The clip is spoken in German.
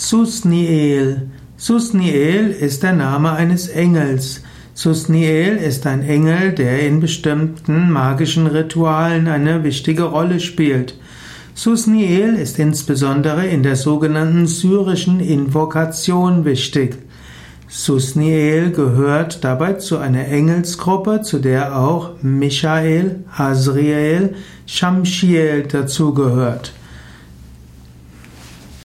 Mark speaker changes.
Speaker 1: Susniel. Susniel ist der Name eines Engels. Susniel ist ein Engel, der in bestimmten magischen Ritualen eine wichtige Rolle spielt. Susniel ist insbesondere in der sogenannten syrischen Invokation wichtig. Susniel gehört dabei zu einer Engelsgruppe, zu der auch Michael, Azriel, Shamshiel dazugehört.